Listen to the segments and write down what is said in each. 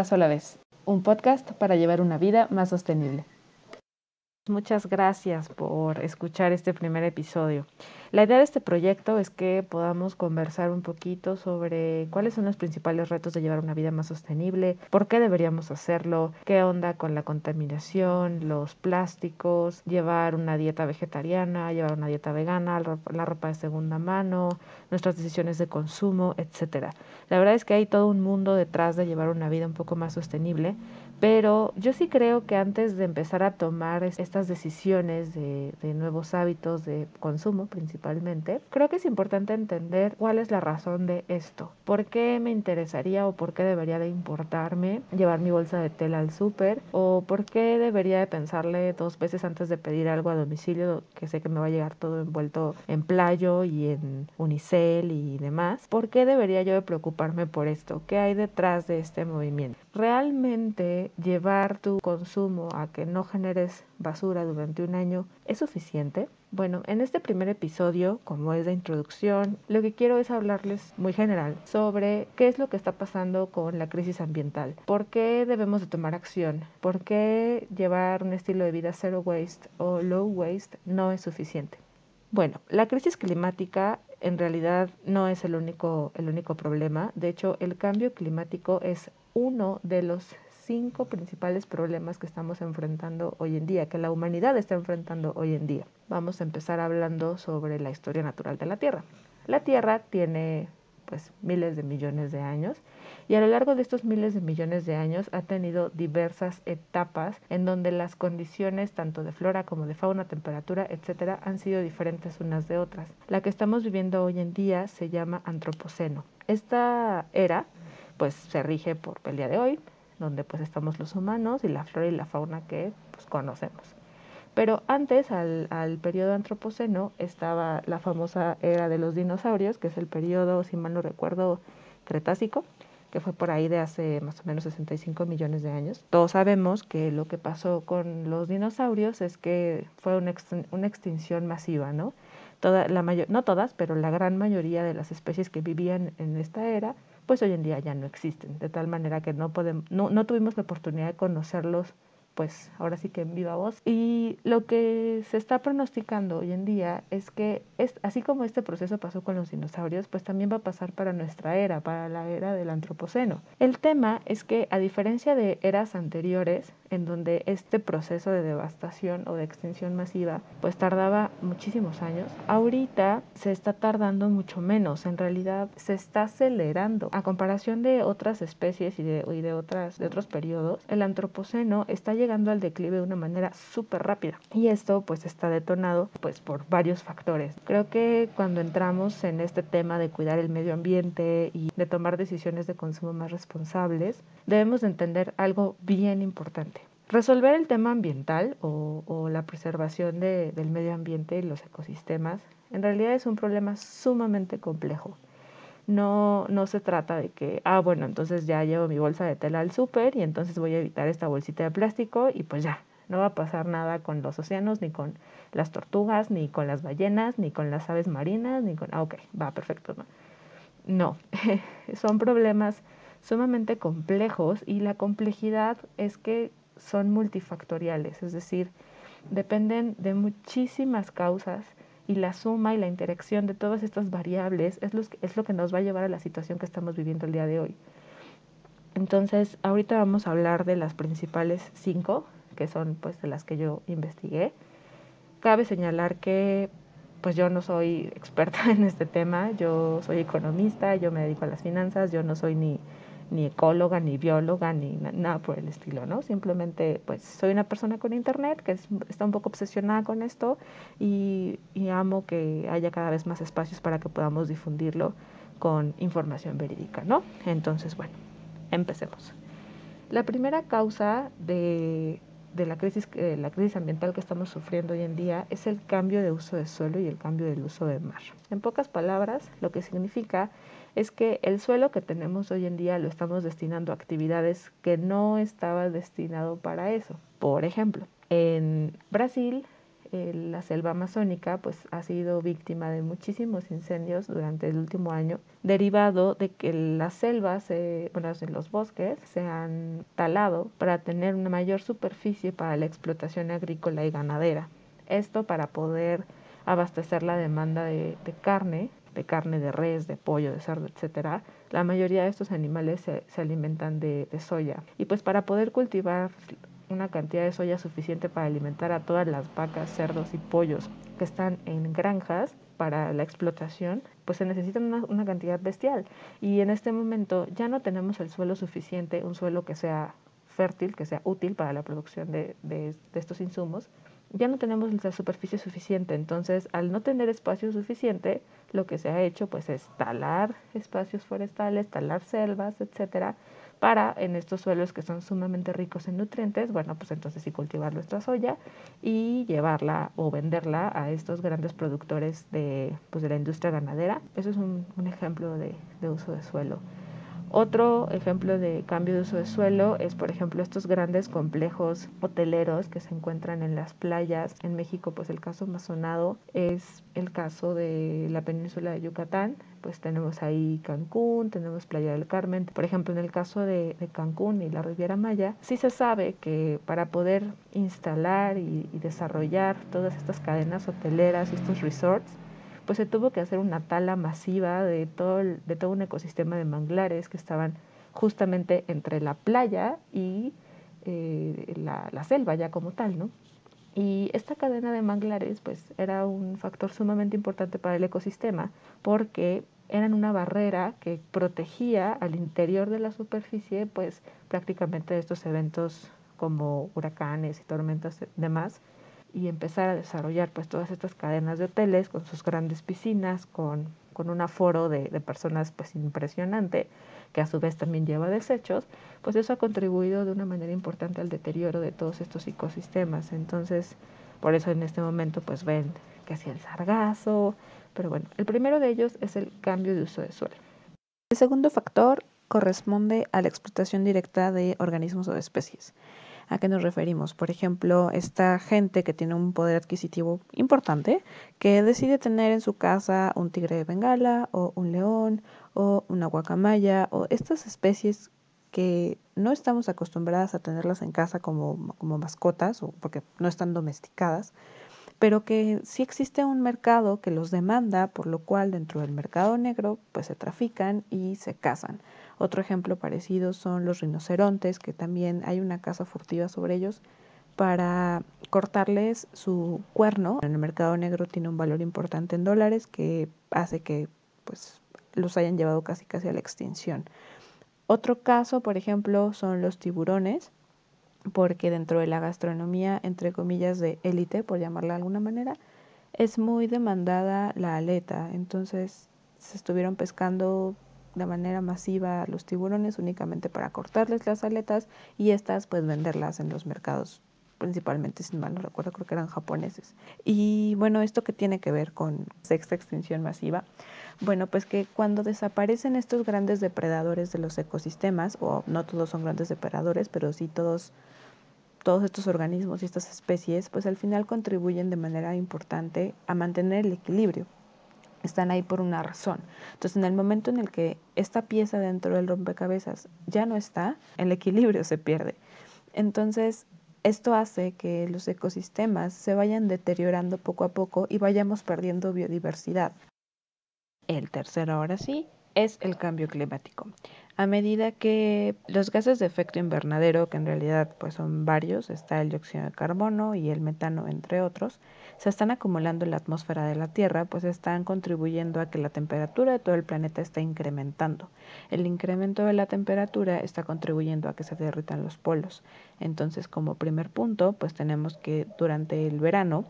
paso a la vez, un podcast para llevar una vida más sostenible. Muchas gracias por escuchar este primer episodio. La idea de este proyecto es que podamos conversar un poquito sobre cuáles son los principales retos de llevar una vida más sostenible, por qué deberíamos hacerlo, qué onda con la contaminación, los plásticos, llevar una dieta vegetariana, llevar una dieta vegana, la ropa de segunda mano, nuestras decisiones de consumo, etc. La verdad es que hay todo un mundo detrás de llevar una vida un poco más sostenible, pero yo sí creo que antes de empezar a tomar estas decisiones de, nuevos hábitos de consumo principalmente, principalmente, creo que es importante entender cuál es la razón de esto. ¿Por qué me interesaría o por qué debería de importarme llevar mi bolsa de tela al súper? ¿O por qué debería de pensarle dos veces antes de pedir algo a domicilio que sé que me va a llegar todo envuelto en playo y en unicel y demás? ¿Por qué debería yo de preocuparme por esto? ¿Qué hay detrás de este movimiento? ¿Realmente llevar tu consumo a que no generes basura durante un año es suficiente? Bueno, en este primer episodio, como es de introducción, lo que quiero es hablarles muy general sobre qué es lo que está pasando con la crisis ambiental, por qué debemos de tomar acción, por qué llevar un estilo de vida zero waste o low waste no es suficiente. Bueno, la crisis climática en realidad no es el único, el único problema. De hecho, el cambio climático es uno de los cinco principales problemas que estamos enfrentando hoy en día, que la humanidad está enfrentando hoy en día. Vamos a empezar hablando sobre la historia natural de la Tierra. La Tierra tiene pues miles de millones de años y a lo largo de estos miles de millones de años ha tenido diversas etapas en donde las condiciones tanto de flora como de fauna, temperatura, etcétera, han sido diferentes unas de otras. La que estamos viviendo hoy en día se llama antropoceno. Esta era pues se rige por el día de hoy, donde pues estamos los humanos y la flora y la fauna que pues, conocemos. Pero antes, al, al periodo antropoceno, estaba la famosa era de los dinosaurios, que es el periodo, si mal no recuerdo, cretácico, que fue por ahí de hace más o menos 65 millones de años. Todos sabemos que lo que pasó con los dinosaurios es que fue una, una extinción masiva, ¿no? Toda, la mayor, no todas, pero la gran mayoría de las especies que vivían en esta era pues hoy en día ya no existen, de tal manera que no, podemos, no, no tuvimos la oportunidad de conocerlos pues ahora sí que en viva voz. Y lo que se está pronosticando hoy en día es que es, así como este proceso pasó con los dinosaurios, pues también va a pasar para nuestra era, para la era del antropoceno. El tema es que a diferencia de eras anteriores, en donde este proceso de devastación o de extinción masiva pues tardaba muchísimos años, ahorita se está tardando mucho menos, en realidad se está acelerando. A comparación de otras especies y de, y de, otras, de otros periodos, el antropoceno está llegando al declive de una manera súper rápida. Y esto pues está detonado pues por varios factores. Creo que cuando entramos en este tema de cuidar el medio ambiente y de tomar decisiones de consumo más responsables, debemos entender algo bien importante. Resolver el tema ambiental o, o la preservación de, del medio ambiente y los ecosistemas en realidad es un problema sumamente complejo. No, no se trata de que, ah, bueno, entonces ya llevo mi bolsa de tela al súper y entonces voy a evitar esta bolsita de plástico y pues ya, no va a pasar nada con los océanos, ni con las tortugas, ni con las ballenas, ni con las aves marinas, ni con... Ah, ok, va, perfecto. No, no. son problemas sumamente complejos y la complejidad es que son multifactoriales, es decir, dependen de muchísimas causas y la suma y la interacción de todas estas variables es lo, es lo que nos va a llevar a la situación que estamos viviendo el día de hoy. Entonces, ahorita vamos a hablar de las principales cinco, que son pues de las que yo investigué. Cabe señalar que pues yo no soy experta en este tema, yo soy economista, yo me dedico a las finanzas, yo no soy ni ni ecóloga, ni bióloga, ni nada por el estilo, ¿no? Simplemente, pues, soy una persona con internet que está un poco obsesionada con esto y, y amo que haya cada vez más espacios para que podamos difundirlo con información verídica, ¿no? Entonces, bueno, empecemos. La primera causa de, de la, crisis, eh, la crisis ambiental que estamos sufriendo hoy en día es el cambio de uso de suelo y el cambio del uso de mar. En pocas palabras, lo que significa es que el suelo que tenemos hoy en día lo estamos destinando a actividades que no estaba destinado para eso. Por ejemplo, en Brasil eh, la selva amazónica pues ha sido víctima de muchísimos incendios durante el último año, derivado de que las selvas, bueno, los bosques se han talado para tener una mayor superficie para la explotación agrícola y ganadera. Esto para poder abastecer la demanda de, carne, de carne de res, de pollo, de cerdo, etcétera. La mayoría de estos animales se, alimentan de, de soya. Y pues para poder cultivar una cantidad de soya suficiente para alimentar a todas las vacas, cerdos y pollos que están en granjas para la explotación, pues se necesita una, cantidad bestial. Y en este momento ya no tenemos el suelo suficiente, un suelo que sea fértil, que sea útil para la producción de, estos insumos, ya no tenemos la superficie suficiente. Entonces, al no tener espacio suficiente, lo que se ha hecho pues es talar espacios forestales, talar selvas, etcétera, para en estos suelos que son sumamente ricos en nutrientes, bueno, pues entonces sí cultivar nuestra soya y llevarla o venderla a estos grandes productores de, pues de la industria ganadera. Eso es un, ejemplo de, de uso de suelo. Otro ejemplo de cambio de uso de suelo es, por ejemplo, estos grandes complejos hoteleros que se encuentran en las playas. En México, pues el caso más sonado es el caso de la península de Yucatán. Pues tenemos ahí Cancún, tenemos Playa del Carmen. Por ejemplo, en el caso de, Cancún y la Riviera Maya, sí se sabe que para poder instalar y desarrollar todas estas cadenas hoteleras y estos resorts, pues se tuvo que hacer una tala masiva de todo, de todo un ecosistema de manglares que estaban justamente entre la playa y eh, la, selva ya como tal, ¿no? Y esta cadena de manglares pues era un factor sumamente importante para el ecosistema porque eran una barrera que protegía al interior de la superficie pues prácticamente de estos eventos como huracanes y tormentas demás y empezar a desarrollar pues todas estas cadenas de hoteles con sus grandes piscinas, con, con un aforo de, de, personas pues impresionante, que a su vez también lleva desechos, pues eso ha contribuido de una manera importante al deterioro de todos estos ecosistemas. Entonces, por eso en este momento pues ven que hacía el sargazo, pero bueno, el primero de ellos es el cambio de uso de suelo. El segundo factor corresponde a la explotación directa de organismos o especies. ¿A qué nos referimos? Por ejemplo, esta gente que tiene un poder adquisitivo importante, que decide tener en su casa un tigre de Bengala o un león o una guacamaya o estas especies que no estamos acostumbradas a tenerlas en casa como, como mascotas o porque no están domesticadas, pero que sí existe un mercado que los demanda, por lo cual dentro del mercado negro pues se trafican y se cazan. Otro ejemplo parecido son los rinocerontes, que también hay una caza furtiva sobre ellos para cortarles su cuerno. En el mercado negro tiene un valor importante en dólares que hace que pues los hayan llevado casi casi a la extinción. Otro caso, por ejemplo, son los tiburones, porque dentro de la gastronomía, entre comillas, de élite, por llamarla de alguna manera, es muy demandada la aleta. Entonces se estuvieron pescando de manera masiva los tiburones únicamente para cortarles las aletas y estas pues venderlas en los mercados principalmente, si mal no recuerdo, creo que eran japoneses. Y bueno, ¿esto qué tiene que ver con sexta extinción masiva? Bueno, pues que cuando desaparecen estos grandes depredadores de los ecosistemas, o no todos son grandes depredadores, pero sí todos todos estos organismos y estas especies, pues al final contribuyen de manera importante a mantener el equilibrio. Están ahí por una razón. Entonces, en el momento en el que esta pieza dentro del rompecabezas ya no está, el equilibrio se pierde. Entonces, esto hace que los ecosistemas se vayan deteriorando poco a poco y vayamos perdiendo biodiversidad. El tercero, ahora sí, es el cambio climático a medida que los gases de efecto invernadero, que en realidad pues son varios, está el dióxido de carbono y el metano entre otros, se están acumulando en la atmósfera de la Tierra, pues están contribuyendo a que la temperatura de todo el planeta esté incrementando. El incremento de la temperatura está contribuyendo a que se derritan los polos. Entonces, como primer punto, pues tenemos que durante el verano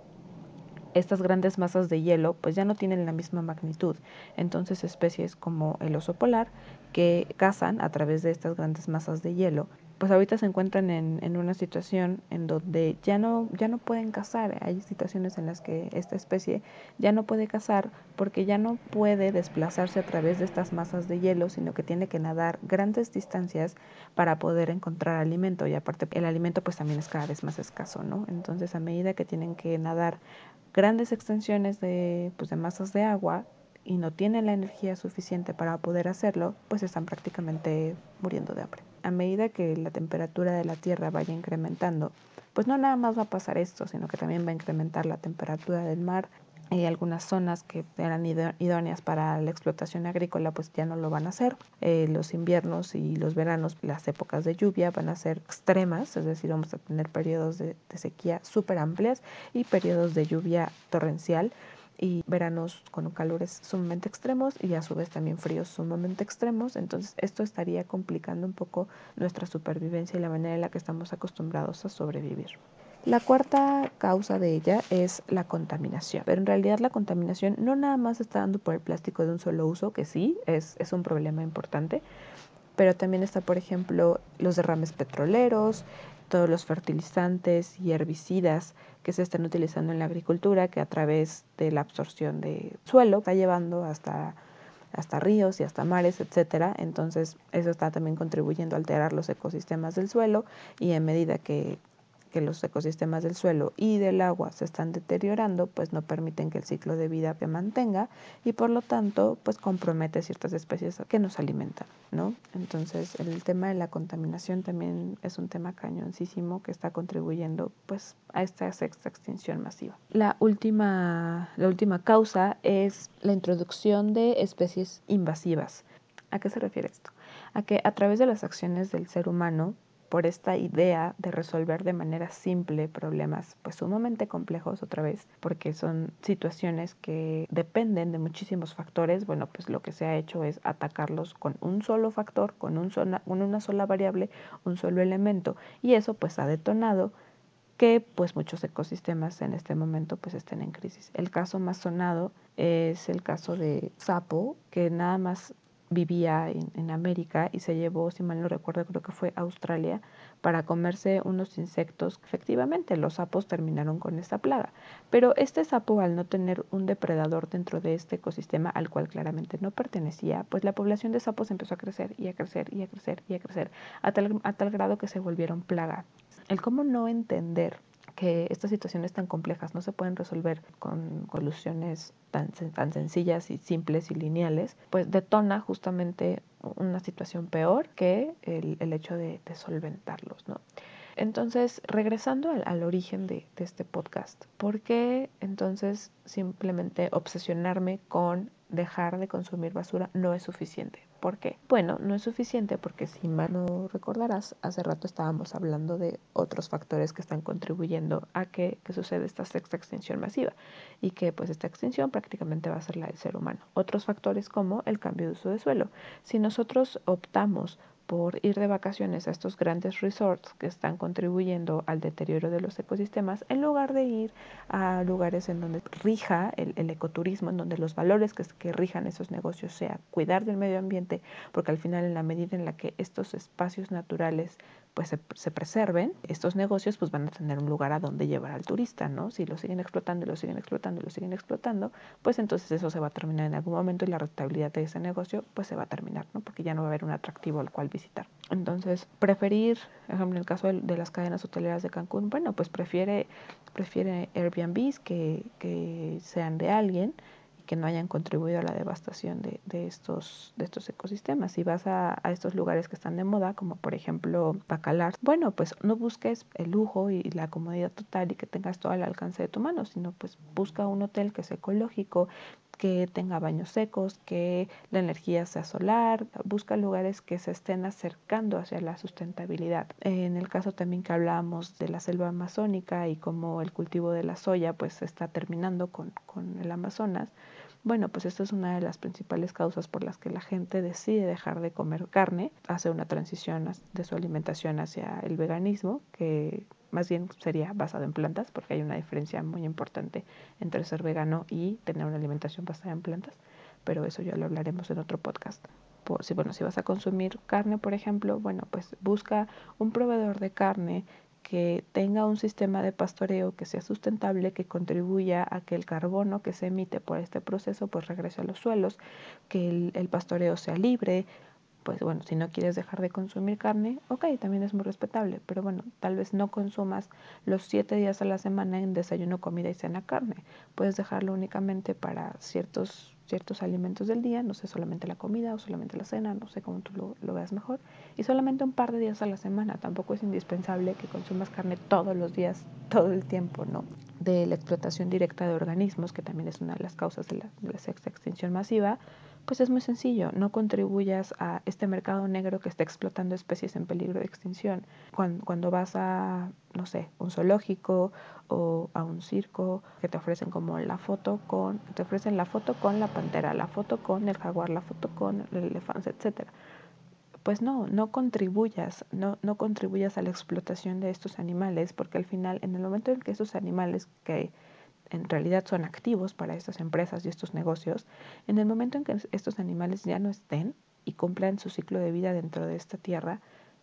estas grandes masas de hielo pues ya no tienen la misma magnitud. Entonces especies como el oso polar que cazan a través de estas grandes masas de hielo pues ahorita se encuentran en, en, una situación en donde ya no, ya no pueden cazar. Hay situaciones en las que esta especie ya no puede cazar porque ya no puede desplazarse a través de estas masas de hielo, sino que tiene que nadar grandes distancias para poder encontrar alimento. Y aparte el alimento pues también es cada vez más escaso, ¿no? Entonces a medida que tienen que nadar grandes extensiones de, pues, de masas de agua, y no tienen la energía suficiente para poder hacerlo, pues están prácticamente muriendo de hambre. A medida que la temperatura de la Tierra vaya incrementando, pues no nada más va a pasar esto, sino que también va a incrementar la temperatura del mar. Y algunas zonas que eran idóneas para la explotación agrícola, pues ya no lo van a hacer. Eh, los inviernos y los veranos, las épocas de lluvia van a ser extremas, es decir, vamos a tener periodos de, de sequía súper amplias y periodos de lluvia torrencial y veranos con calores sumamente extremos y a su vez también fríos sumamente extremos. Entonces esto estaría complicando un poco nuestra supervivencia y la manera en la que estamos acostumbrados a sobrevivir. La cuarta causa de ella es la contaminación, pero en realidad la contaminación no nada más está dando por el plástico de un solo uso, que sí, es, es un problema importante, pero también está, por ejemplo, los derrames petroleros, todos los fertilizantes y herbicidas que se están utilizando en la agricultura, que a través de la absorción de suelo está llevando hasta, hasta ríos y hasta mares, etcétera. Entonces, eso está también contribuyendo a alterar los ecosistemas del suelo y en medida que que los ecosistemas del suelo y del agua se están deteriorando, pues no permiten que el ciclo de vida se mantenga y por lo tanto, pues compromete ciertas especies que nos alimentan, ¿no? Entonces, el tema de la contaminación también es un tema cañoncísimo que está contribuyendo, pues, a esta sexta extinción masiva. La última, la última causa es la introducción de especies invasivas. ¿A qué se refiere esto? A que a través de las acciones del ser humano, por esta idea de resolver de manera simple problemas pues sumamente complejos otra vez, porque son situaciones que dependen de muchísimos factores, bueno, pues lo que se ha hecho es atacarlos con un solo factor, con un una sola variable, un solo elemento, y eso pues ha detonado que pues muchos ecosistemas en este momento pues estén en crisis. El caso más sonado es el caso de sapo, que nada más vivía en, América y se llevó, si mal no recuerdo, creo que fue Australia, para comerse unos insectos. Efectivamente, los sapos terminaron con esta plaga. Pero este sapo, al no tener un depredador dentro de este ecosistema al cual claramente no pertenecía, pues la población de sapos empezó a crecer y a crecer y a crecer y a crecer, a tal, a tal grado que se volvieron plaga. El cómo no entender que estas situaciones tan complejas no se pueden resolver con soluciones tan, tan sencillas y simples y lineales, pues detona justamente una situación peor que el, el hecho de, solventarlos, ¿no? Entonces, regresando al, al origen de, de, este podcast, ¿por qué entonces simplemente obsesionarme con dejar de consumir basura no es suficiente? ¿Por qué? Bueno, no es suficiente porque si mal no recordarás, hace rato estábamos hablando de otros factores que están contribuyendo a que, que suceda esta sexta extinción masiva y que pues esta extinción prácticamente va a ser la del ser humano. Otros factores como el cambio de uso de suelo. Si nosotros optamos por ir de vacaciones a estos grandes resorts que están contribuyendo al deterioro de los ecosistemas, en lugar de ir a lugares en donde rija el, ecoturismo, en donde los valores que, que, rijan esos negocios sea cuidar del medio ambiente, porque al final en la medida en la que estos espacios naturales pues se, se, preserven, estos negocios pues van a tener un lugar a donde llevar al turista, ¿no? Si lo siguen explotando y lo siguen explotando y lo siguen explotando, pues entonces eso se va a terminar en algún momento y la rentabilidad de ese negocio pues se va a terminar, ¿no? Porque ya no va a haber un atractivo al cual visitar. Entonces, preferir, por ejemplo, en el caso de, de las cadenas hoteleras de Cancún, bueno, pues prefiere, prefiere Airbnbs que, que sean de alguien que no hayan contribuido a la devastación de, de estos, de estos ecosistemas. Si vas a, a, estos lugares que están de moda, como por ejemplo Bacalar, bueno, pues no busques el lujo y la comodidad total y que tengas todo al alcance de tu mano, sino pues busca un hotel que sea ecológico, que tenga baños secos, que la energía sea solar, busca lugares que se estén acercando hacia la sustentabilidad. En el caso también que hablábamos de la selva amazónica y cómo el cultivo de la soya pues está terminando con, con el Amazonas, bueno, pues esta es una de las principales causas por las que la gente decide dejar de comer carne, hace una transición de su alimentación hacia el veganismo, que más bien sería basado en plantas, porque hay una diferencia muy importante entre ser vegano y tener una alimentación basada en plantas, pero eso ya lo hablaremos en otro podcast. si, bueno, si vas a consumir carne, por ejemplo, bueno, pues busca un proveedor de carne que tenga un sistema de pastoreo que sea sustentable, que contribuya a que el carbono que se emite por este proceso pues regrese a los suelos, que el, el pastoreo sea libre, pues bueno, si no quieres dejar de consumir carne, ok, también es muy respetable, pero bueno, tal vez no consumas los siete días a la semana en desayuno, comida y cena carne. Puedes dejarlo únicamente para ciertos, ciertos alimentos del día, no sé, solamente la comida o solamente la cena, no sé cómo tú lo, lo veas mejor, y solamente un par de días a la semana. Tampoco es indispensable que consumas carne todos los días, todo el tiempo, ¿no? De la explotación directa de organismos, que también es una de las causas de la, de la sexta extinción masiva, pues es muy sencillo, no contribuyas a este mercado negro que está explotando especies en peligro de extinción. Cuando, cuando, vas a, no sé, un zoológico o a un circo que te ofrecen como la foto con, te ofrecen la foto con la pantera, la foto con el jaguar, la foto con el elefante, etcétera. Pues no, no contribuyas, no, no contribuyas a la explotación de estos animales, porque al final, en el momento en que esos animales que en realidad son activos para estas empresas y estos negocios, en el momento en que estos animales ya no estén y cumplan su ciclo de vida dentro de esta tierra,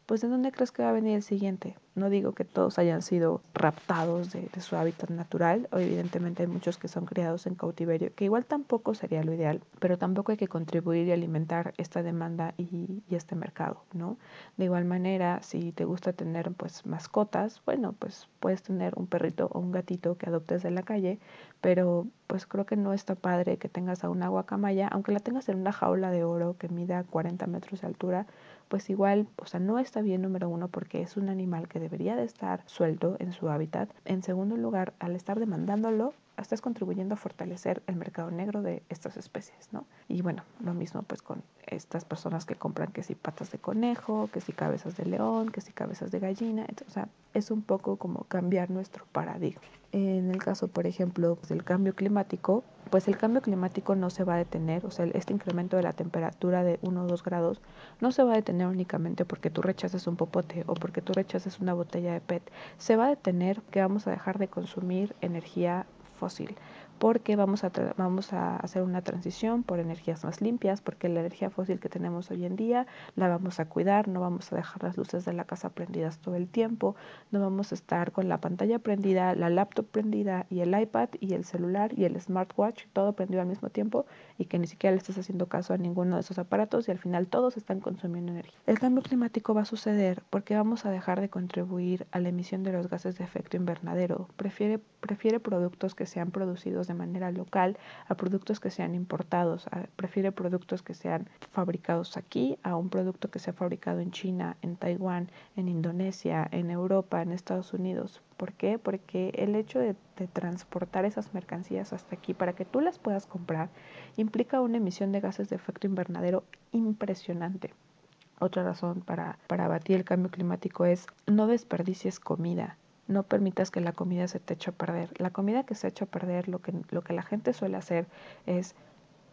pues ¿de dónde crees que va a venir el siguiente? No digo que todos hayan sido raptados de, su hábitat natural, o evidentemente hay muchos que son criados en cautiverio, que igual tampoco sería lo ideal, pero tampoco hay que contribuir y alimentar esta demanda y, y este mercado, ¿no? De igual manera, si te gusta tener pues mascotas, bueno, pues puedes tener un perrito o un gatito que adoptes de la calle, pero pues creo que no está padre que tengas a una guacamaya, aunque la tengas en una jaula de oro que mida 40 metros de altura, pues igual, o sea, no está bien número uno porque es un animal que debería de estar suelto en su hábitat. En segundo lugar, al estar demandándolo, estás contribuyendo a fortalecer el mercado negro de estas especies, ¿no? Y bueno, lo mismo pues con estas personas que compran que si patas de conejo, que si cabezas de león, que si cabezas de gallina, o sea, es un poco como cambiar nuestro paradigma. En el caso, por ejemplo, del cambio climático, pues el cambio climático no se va a detener, o sea, este incremento de la temperatura de 1 o 2 grados no se va a detener únicamente porque tú rechaces un popote o porque tú rechaces una botella de PET, se va a detener que vamos a dejar de consumir energía fósil porque vamos a, vamos a hacer una transición por energías más limpias, porque la energía fósil que tenemos hoy en día la vamos a cuidar, no vamos a dejar las luces de la casa prendidas todo el tiempo, no vamos a estar con la pantalla prendida, la laptop prendida y el iPad y el celular y el smartwatch, todo prendido al mismo tiempo y que ni siquiera le estés haciendo caso a ninguno de esos aparatos y al final todos están consumiendo energía. El cambio climático va a suceder porque vamos a dejar de contribuir a la emisión de los gases de efecto invernadero, prefiere, prefiere productos que sean producidos de manera local a productos que sean importados. A, prefiere productos que sean fabricados aquí a un producto que sea fabricado en China, en Taiwán, en Indonesia, en Europa, en Estados Unidos. ¿Por qué? Porque el hecho de, transportar esas mercancías hasta aquí para que tú las puedas comprar implica una emisión de gases de efecto invernadero impresionante. Otra razón para, para abatir el cambio climático es no desperdicies comida no permitas que la comida se te eche a perder. La comida que se echa a perder, lo que, lo que la gente suele hacer es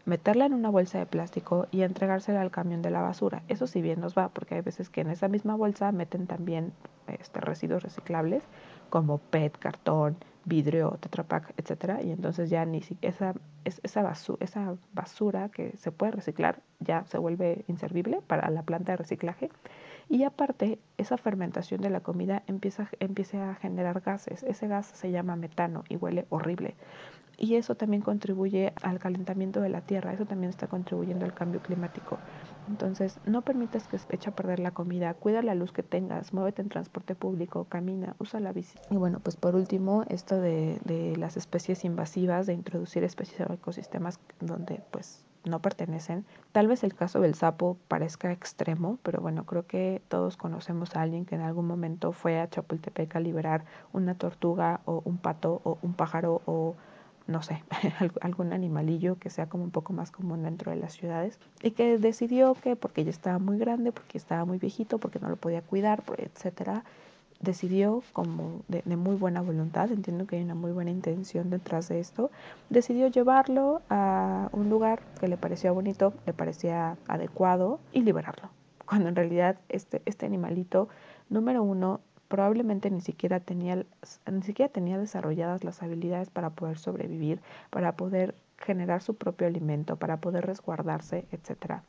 meterla en una bolsa de plástico y entregársela al camión de la basura. Eso sí bien nos va, porque hay veces que en esa misma bolsa meten también este, residuos reciclables como PET, cartón, vidrio, tetrapack, etcétera, y entonces ya ni siquiera esa, esa, basura, esa basura que se puede reciclar ya se vuelve inservible para la planta de reciclaje y aparte, esa fermentación de la comida empieza, empieza a generar gases. Ese gas se llama metano y huele horrible. Y eso también contribuye al calentamiento de la tierra, eso también está contribuyendo al cambio climático. Entonces, no permitas que se eche a perder la comida, cuida la luz que tengas, muévete en transporte público, camina, usa la bici. Y bueno, pues por último, esto de, de las especies invasivas, de introducir especies en ecosistemas donde pues no pertenecen. Tal vez el caso del sapo parezca extremo, pero bueno, creo que todos conocemos a alguien que en algún momento fue a Chapultepec a liberar una tortuga o un pato o un pájaro o no sé, algún animalillo que sea como un poco más común dentro de las ciudades y que decidió que porque ya estaba muy grande, porque estaba muy viejito, porque no lo podía cuidar, etcétera, decidió como de, muy buena voluntad, entiendo que hay una muy buena intención detrás de esto, decidió llevarlo a un lugar que le parecía bonito, le parecía adecuado y liberarlo. Cuando en realidad este, este animalito, número uno, probablemente ni siquiera tenía ni siquiera tenía desarrolladas las habilidades para poder sobrevivir, para poder generar su propio alimento, para poder resguardarse, etc.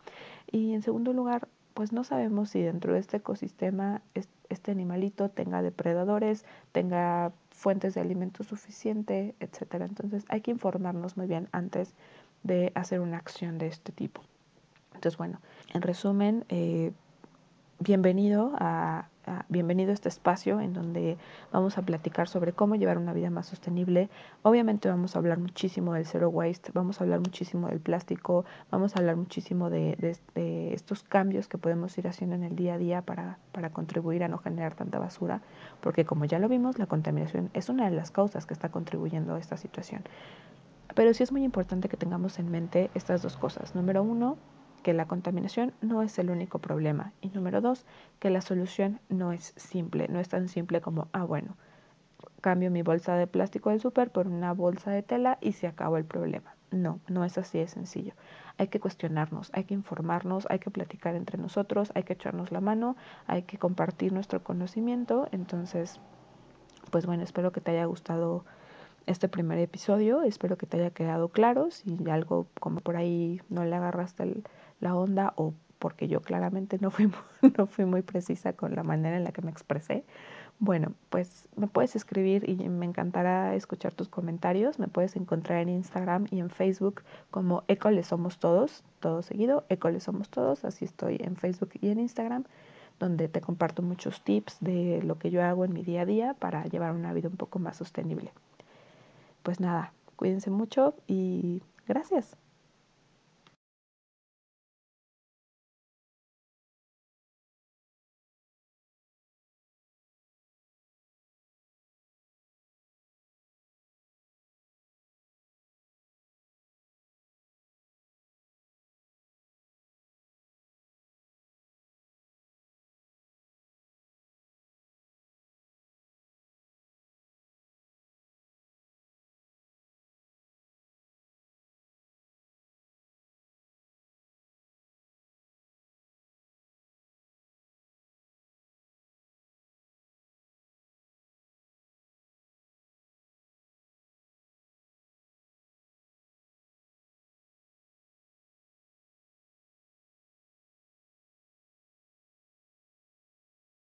Y en segundo lugar, pues no sabemos si dentro de este ecosistema este animalito tenga depredadores, tenga fuentes de alimento suficiente, etc. Entonces hay que informarnos muy bien antes de hacer una acción de este tipo. Entonces, bueno, en resumen, eh, bienvenido a, bienvenido a este espacio en donde vamos a platicar sobre cómo llevar una vida más sostenible. Obviamente vamos a hablar muchísimo del zero waste, vamos a hablar muchísimo del plástico, vamos a hablar muchísimo de, estos cambios que podemos ir haciendo en el día a día para, para contribuir a no generar tanta basura, porque como ya lo vimos, la contaminación es una de las causas que está contribuyendo a esta situación. Pero sí es muy importante que tengamos en mente estas dos cosas. Número uno, que la contaminación no es el único problema. Y número dos, que la solución no es simple, no es tan simple como, ah, bueno, cambio mi bolsa de plástico del súper por una bolsa de tela y se acabó el problema. No, no es así de sencillo. Hay que cuestionarnos, hay que informarnos, hay que platicar entre nosotros, hay que echarnos la mano, hay que compartir nuestro conocimiento. Entonces, pues bueno, espero que te haya gustado este primer episodio, espero que te haya quedado claro. Si algo como por ahí no le agarraste el, la onda o porque yo claramente no fui, no fui muy precisa con la manera en la que me expresé. Bueno, pues me puedes escribir y me encantará escuchar tus comentarios. Me puedes encontrar en Instagram y en Facebook como Ecole Somos Todos, todo seguido, Ecole Somos Todos. Así estoy en Facebook y en Instagram, donde te comparto muchos tips de lo que yo hago en mi día a día para llevar una vida un poco más sostenible. Pues nada, cuídense mucho y gracias.